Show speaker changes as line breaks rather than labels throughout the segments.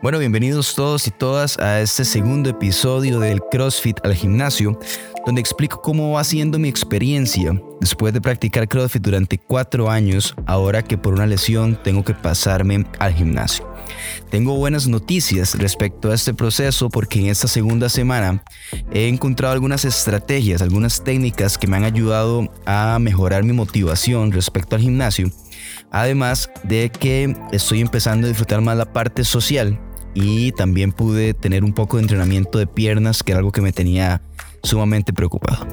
Bueno, bienvenidos todos y todas a este segundo episodio del CrossFit al gimnasio, donde explico cómo va siendo mi experiencia después de practicar CrossFit durante cuatro años, ahora que por una lesión tengo que pasarme al gimnasio. Tengo buenas noticias respecto a este proceso porque en esta segunda semana he encontrado algunas estrategias, algunas técnicas que me han ayudado a mejorar mi motivación respecto al gimnasio. Además de que estoy empezando a disfrutar más la parte social y también pude tener un poco de entrenamiento de piernas, que era algo que me tenía sumamente preocupado.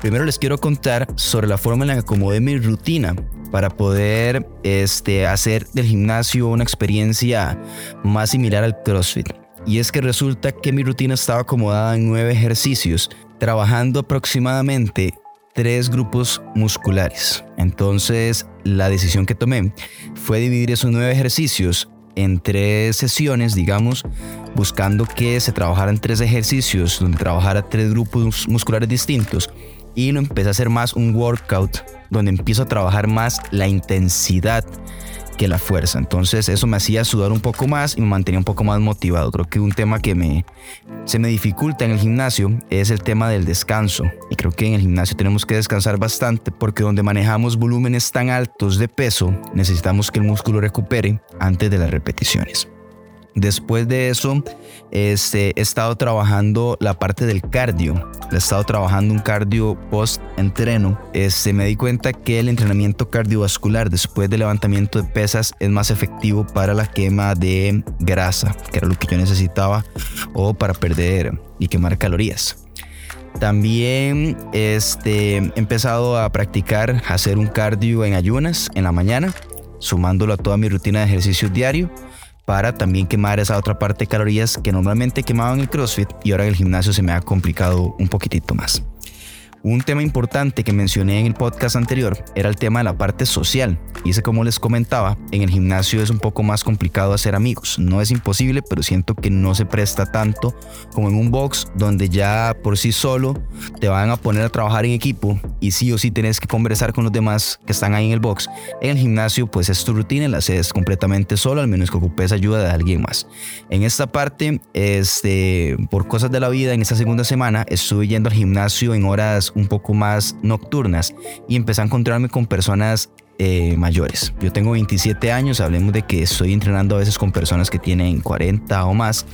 Primero les quiero contar sobre la forma en la que acomodé mi rutina para poder este, hacer del gimnasio una experiencia más similar al CrossFit. Y es que resulta que mi rutina estaba acomodada en nueve ejercicios, trabajando aproximadamente tres grupos musculares. Entonces, la decisión que tomé fue dividir esos nueve ejercicios en tres sesiones, digamos, buscando que se trabajaran tres ejercicios donde trabajara tres grupos musculares distintos y lo empecé a hacer más un workout donde empiezo a trabajar más la intensidad que la fuerza. Entonces eso me hacía sudar un poco más y me mantenía un poco más motivado. Creo que un tema que me, se me dificulta en el gimnasio es el tema del descanso. Y creo que en el gimnasio tenemos que descansar bastante porque donde manejamos volúmenes tan altos de peso necesitamos que el músculo recupere antes de las repeticiones. Después de eso, este, he estado trabajando la parte del cardio. He estado trabajando un cardio post-entreno. Este, me di cuenta que el entrenamiento cardiovascular después del levantamiento de pesas es más efectivo para la quema de grasa, que era lo que yo necesitaba, o para perder y quemar calorías. También este, he empezado a practicar hacer un cardio en ayunas en la mañana, sumándolo a toda mi rutina de ejercicio diario para también quemar esa otra parte de calorías que normalmente quemaba en el CrossFit y ahora en el gimnasio se me ha complicado un poquitito más. Un tema importante que mencioné en el podcast anterior era el tema de la parte social. Y ese como les comentaba, en el gimnasio es un poco más complicado hacer amigos. No es imposible, pero siento que no se presta tanto como en un box donde ya por sí solo te van a poner a trabajar en equipo y sí o sí tienes que conversar con los demás que están ahí en el box. En el gimnasio pues es tu rutina, la haces completamente solo, al menos que ocupes ayuda de alguien más. En esta parte, este, por cosas de la vida, en esta segunda semana estuve yendo al gimnasio en horas un poco más nocturnas y empecé a encontrarme con personas eh, mayores. Yo tengo 27 años, hablemos de que estoy entrenando a veces con personas que tienen 40 o más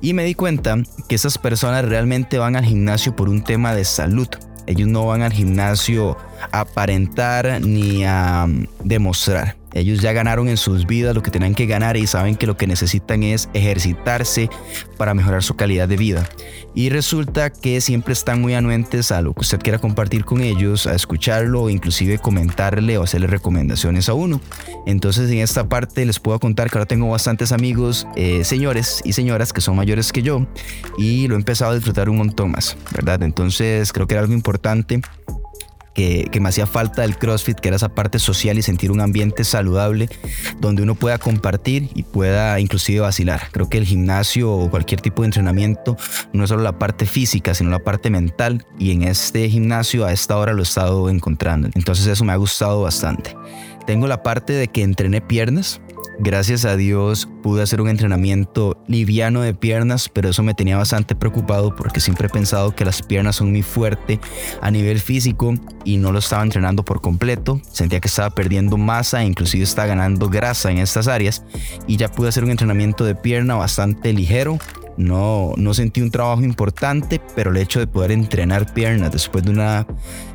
y me di cuenta que esas personas realmente van al gimnasio por un tema de salud. Ellos no van al gimnasio a aparentar ni a mm, demostrar. Ellos ya ganaron en sus vidas lo que tenían que ganar y saben que lo que necesitan es ejercitarse para mejorar su calidad de vida. Y resulta que siempre están muy anuentes a lo que usted quiera compartir con ellos, a escucharlo o inclusive comentarle o hacerle recomendaciones a uno. Entonces en esta parte les puedo contar que ahora tengo bastantes amigos, eh, señores y señoras que son mayores que yo y lo he empezado a disfrutar un montón más, ¿verdad? Entonces creo que era algo importante que, me hacía falta del CrossFit, que era esa parte social y sentir un ambiente saludable donde uno pueda compartir y pueda inclusive vacilar. Creo que el gimnasio o cualquier tipo de entrenamiento no es solo la parte física, sino la parte mental y en este gimnasio a esta hora lo he estado encontrando. Entonces eso me ha gustado bastante. Tengo la parte de que entrené piernas, Gracias a Dios pude hacer un entrenamiento liviano de piernas, pero eso me tenía bastante preocupado porque siempre he pensado que las piernas son muy fuerte a nivel físico y no lo estaba entrenando por completo. Sentía que estaba perdiendo masa e inclusive estaba ganando grasa en estas áreas. Y ya pude hacer un entrenamiento de pierna bastante ligero. No, no sentí un trabajo importante, pero el hecho de poder entrenar piernas después de una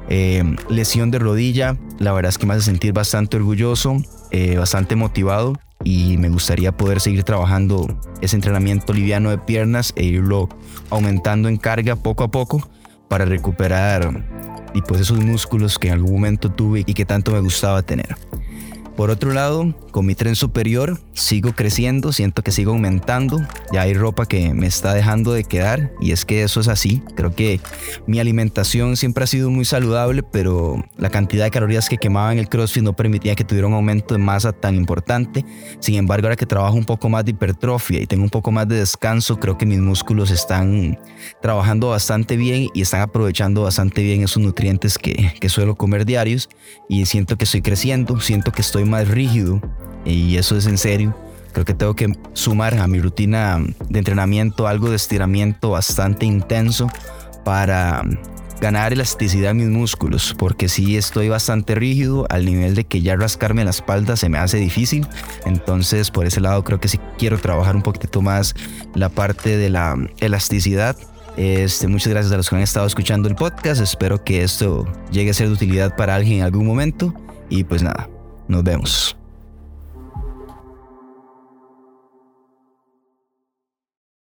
eh, lesión de rodilla, la verdad es que me hace sentir bastante orgulloso, eh, bastante motivado y me gustaría poder seguir trabajando ese entrenamiento liviano de piernas e irlo aumentando en carga poco a poco para recuperar y pues esos músculos que en algún momento tuve y que tanto me gustaba tener. Por otro lado, con mi tren superior sigo creciendo, siento que sigo aumentando, ya hay ropa que me está dejando de quedar y es que eso es así. Creo que mi alimentación siempre ha sido muy saludable, pero la cantidad de calorías que quemaba en el CrossFit no permitía que tuviera un aumento de masa tan importante. Sin embargo, ahora que trabajo un poco más de hipertrofia y tengo un poco más de descanso, creo que mis músculos están trabajando bastante bien y están aprovechando bastante bien esos nutrientes que, que suelo comer diarios y siento que estoy creciendo, siento que estoy más rígido y eso es en serio Creo que tengo que sumar a mi rutina de entrenamiento algo de estiramiento bastante intenso para ganar elasticidad en mis músculos, porque si estoy bastante rígido al nivel de que ya rascarme la espalda se me hace difícil. Entonces, por ese lado, creo que sí quiero trabajar un poquito más la parte de la elasticidad. Este, muchas gracias a los que han estado escuchando el podcast. Espero que esto llegue a ser de utilidad para alguien en algún momento. Y pues nada, nos vemos.